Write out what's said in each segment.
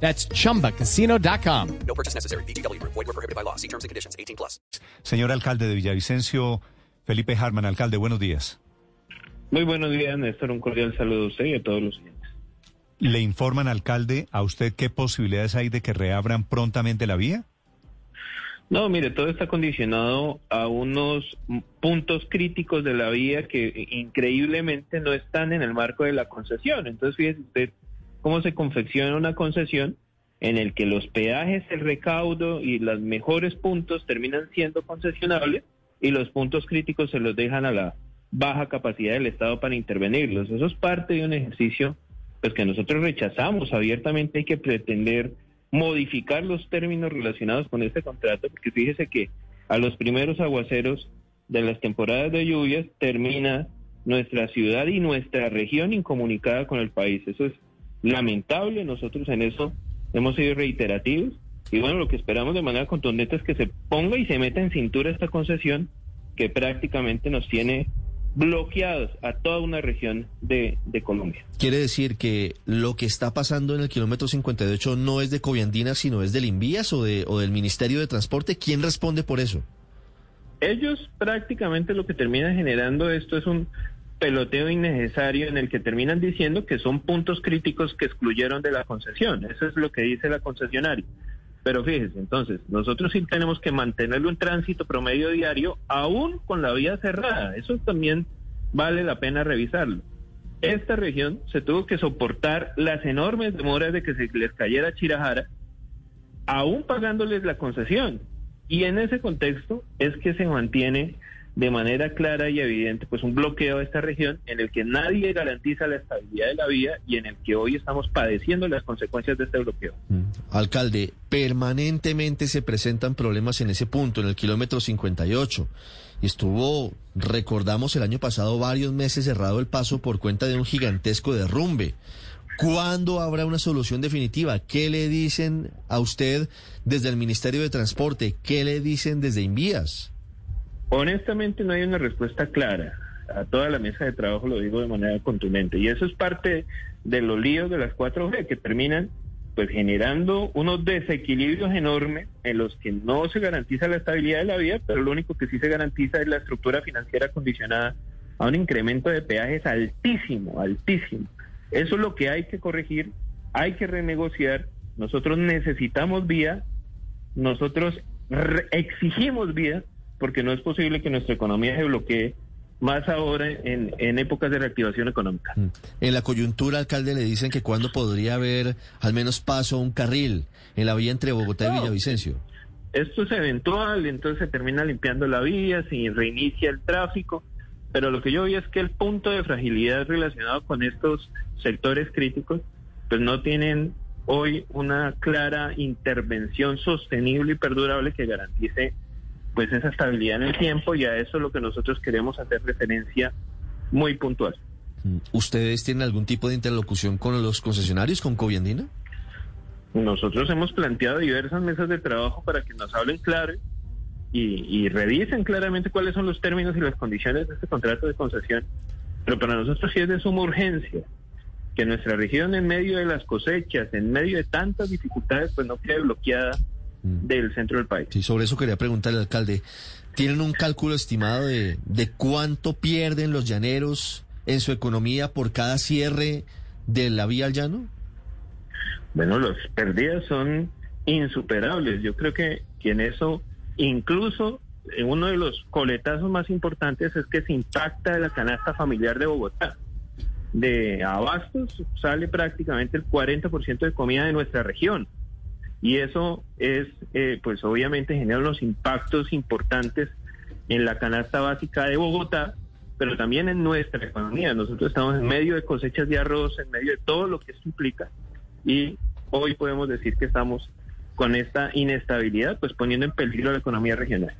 That's chumbacasino.com. No purchase necessary. BGW. Void were prohibited by law. See terms and conditions. 18 plus. Señor alcalde de Villavicencio, Felipe Harman, alcalde, buenos días. Muy buenos días, Néstor. Un cordial saludo a usted y a todos los oyentes. ¿Le informan, alcalde, a usted qué posibilidades hay de que reabran prontamente la vía? No, mire, todo está condicionado a unos puntos críticos de la vía que eh, increíblemente no están en el marco de la concesión. Entonces, fíjese usted cómo se confecciona una concesión en el que los peajes, el recaudo y los mejores puntos terminan siendo concesionables y los puntos críticos se los dejan a la baja capacidad del Estado para intervenirlos. Eso es parte de un ejercicio pues que nosotros rechazamos abiertamente. Hay que pretender modificar los términos relacionados con este contrato, porque fíjese que a los primeros aguaceros de las temporadas de lluvias termina nuestra ciudad y nuestra región incomunicada con el país. Eso es lamentable, nosotros en eso hemos sido reiterativos y bueno, lo que esperamos de manera contundente es que se ponga y se meta en cintura esta concesión que prácticamente nos tiene bloqueados a toda una región de, de Colombia. Quiere decir que lo que está pasando en el kilómetro 58 no es de Coviandina, sino es del Invías o, de, o del Ministerio de Transporte. ¿Quién responde por eso? Ellos prácticamente lo que terminan generando esto es un peloteo innecesario en el que terminan diciendo que son puntos críticos que excluyeron de la concesión. Eso es lo que dice la concesionaria. Pero fíjese, entonces, nosotros sí tenemos que mantenerlo en tránsito promedio diario, aún con la vía cerrada. Eso también vale la pena revisarlo. Esta región se tuvo que soportar las enormes demoras de que se les cayera Chirajara, aún pagándoles la concesión. Y en ese contexto es que se mantiene de manera clara y evidente pues un bloqueo de esta región en el que nadie garantiza la estabilidad de la vía y en el que hoy estamos padeciendo las consecuencias de este bloqueo. Alcalde, permanentemente se presentan problemas en ese punto, en el kilómetro 58. Estuvo, recordamos el año pasado, varios meses cerrado el paso por cuenta de un gigantesco derrumbe. ¿Cuándo habrá una solución definitiva? ¿Qué le dicen a usted desde el Ministerio de Transporte? ¿Qué le dicen desde Invías? Honestamente no hay una respuesta clara. A toda la mesa de trabajo lo digo de manera contundente. Y eso es parte de los líos de las 4G que terminan pues generando unos desequilibrios enormes en los que no se garantiza la estabilidad de la vía, pero lo único que sí se garantiza es la estructura financiera condicionada a un incremento de peajes altísimo, altísimo. Eso es lo que hay que corregir, hay que renegociar. Nosotros necesitamos vía, nosotros exigimos vía, porque no es posible que nuestra economía se bloquee más ahora en, en épocas de reactivación económica. Mm. En la coyuntura, alcalde, le dicen que cuándo podría haber al menos paso a un carril en la vía entre Bogotá y. Villavicencio. Esto es eventual, entonces se termina limpiando la vía, se reinicia el tráfico, pero lo que yo vi es que el punto de fragilidad relacionado con estos sectores críticos, pues no tienen hoy una clara intervención sostenible y perdurable que garantice pues esa estabilidad en el tiempo y a eso es lo que nosotros queremos hacer referencia muy puntual. Mm. ¿Ustedes tienen algún tipo de interlocución con los concesionarios, con Coviandina? Nosotros hemos planteado diversas mesas de trabajo para que nos hablen claro y, y revisen claramente cuáles son los términos y las condiciones de este contrato de concesión. Pero para nosotros sí es de suma urgencia que nuestra región en medio de las cosechas, en medio de tantas dificultades, pues no quede bloqueada Mm. del centro del país. Sí, sobre eso quería preguntarle, alcalde. ¿Tienen un cálculo estimado de, de cuánto pierden los llaneros en su economía por cada cierre de la vía al llano? Bueno, las pérdidas son insuperables. Yo creo que, que en eso, incluso eh, uno de los coletazos más importantes es que se impacta la canasta familiar de Bogotá. De abastos sale prácticamente el 40% de comida de nuestra región. Y eso es, eh, pues obviamente genera unos impactos importantes en la canasta básica de Bogotá, pero también en nuestra economía. Nosotros estamos en medio de cosechas de arroz, en medio de todo lo que esto implica y hoy podemos decir que estamos con esta inestabilidad, pues poniendo en peligro la economía regional.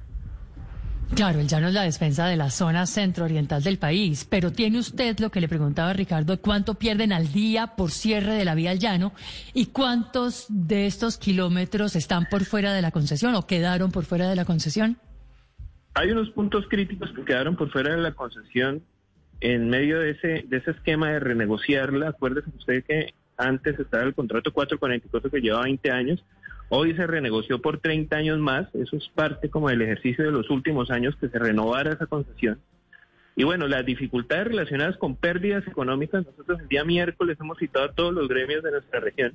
Claro, el llano es la defensa de la zona centro-oriental del país, pero tiene usted lo que le preguntaba Ricardo, cuánto pierden al día por cierre de la vía al llano y cuántos de estos kilómetros están por fuera de la concesión o quedaron por fuera de la concesión. Hay unos puntos críticos que quedaron por fuera de la concesión en medio de ese, de ese esquema de renegociarla. Acuérdese usted que antes estaba el contrato 444 que lleva 20 años Hoy se renegoció por 30 años más, eso es parte como del ejercicio de los últimos años que se renovara esa concesión. Y bueno, las dificultades relacionadas con pérdidas económicas, nosotros el día miércoles hemos citado a todos los gremios de nuestra región,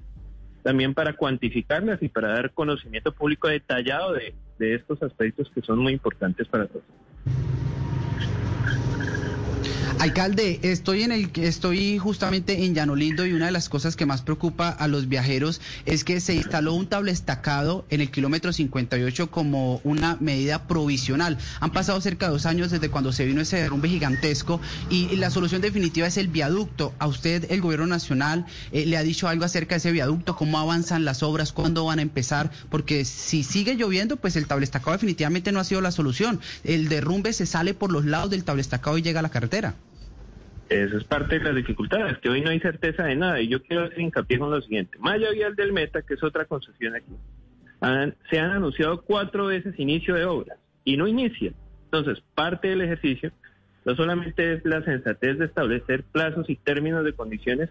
también para cuantificarlas y para dar conocimiento público detallado de, de estos aspectos que son muy importantes para todos. Alcalde, estoy en el estoy justamente en Llano Lindo y una de las cosas que más preocupa a los viajeros es que se instaló un tablestacado en el kilómetro 58 como una medida provisional. Han pasado cerca de dos años desde cuando se vino ese derrumbe gigantesco y la solución definitiva es el viaducto. A usted el gobierno nacional eh, le ha dicho algo acerca de ese viaducto, cómo avanzan las obras, cuándo van a empezar, porque si sigue lloviendo, pues el tablestacado definitivamente no ha sido la solución. El derrumbe se sale por los lados del tablestacado y llega a la carretera. Eso es parte de las dificultades, que hoy no hay certeza de nada. Y yo quiero hacer hincapié con lo siguiente. Maya Vial del Meta, que es otra concesión aquí, se han anunciado cuatro veces inicio de obras y no inicia. Entonces, parte del ejercicio no solamente es la sensatez de establecer plazos y términos de condiciones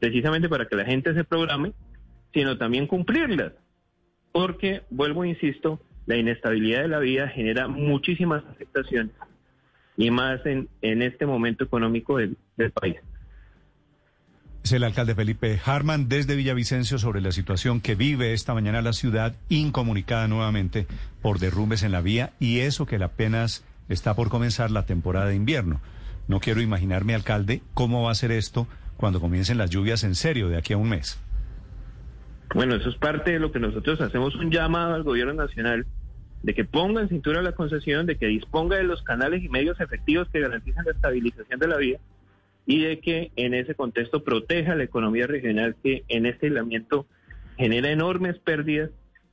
precisamente para que la gente se programe, sino también cumplirlas. Porque, vuelvo, insisto, la inestabilidad de la vida genera muchísimas afectaciones y más en, en este momento económico del, país. Es el alcalde Felipe Harman desde Villavicencio sobre la situación que vive esta mañana la ciudad, incomunicada nuevamente por derrumbes en la vía y eso que apenas está por comenzar la temporada de invierno. No quiero imaginarme, alcalde, cómo va a ser esto cuando comiencen las lluvias en serio de aquí a un mes. Bueno, eso es parte de lo que nosotros hacemos un llamado al gobierno nacional de que ponga en cintura la concesión, de que disponga de los canales y medios efectivos que garanticen la estabilización de la vía y de que en ese contexto proteja la economía regional que en este aislamiento genera enormes pérdidas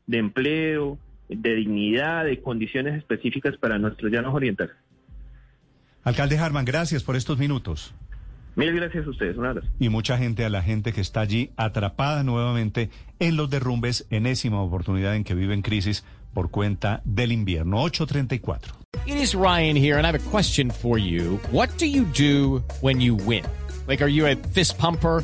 de empleo, de dignidad, de condiciones específicas para nuestros llanos orientales. Alcalde Harman, gracias por estos minutos. Mil gracias a ustedes, un abrazo. Y mucha gente, a la gente que está allí atrapada nuevamente en los derrumbes, enésima oportunidad en que viven crisis por cuenta del invierno. 834. It is Ryan here, and I have a question for you. What do you do when you win? Like, are you a fist pumper?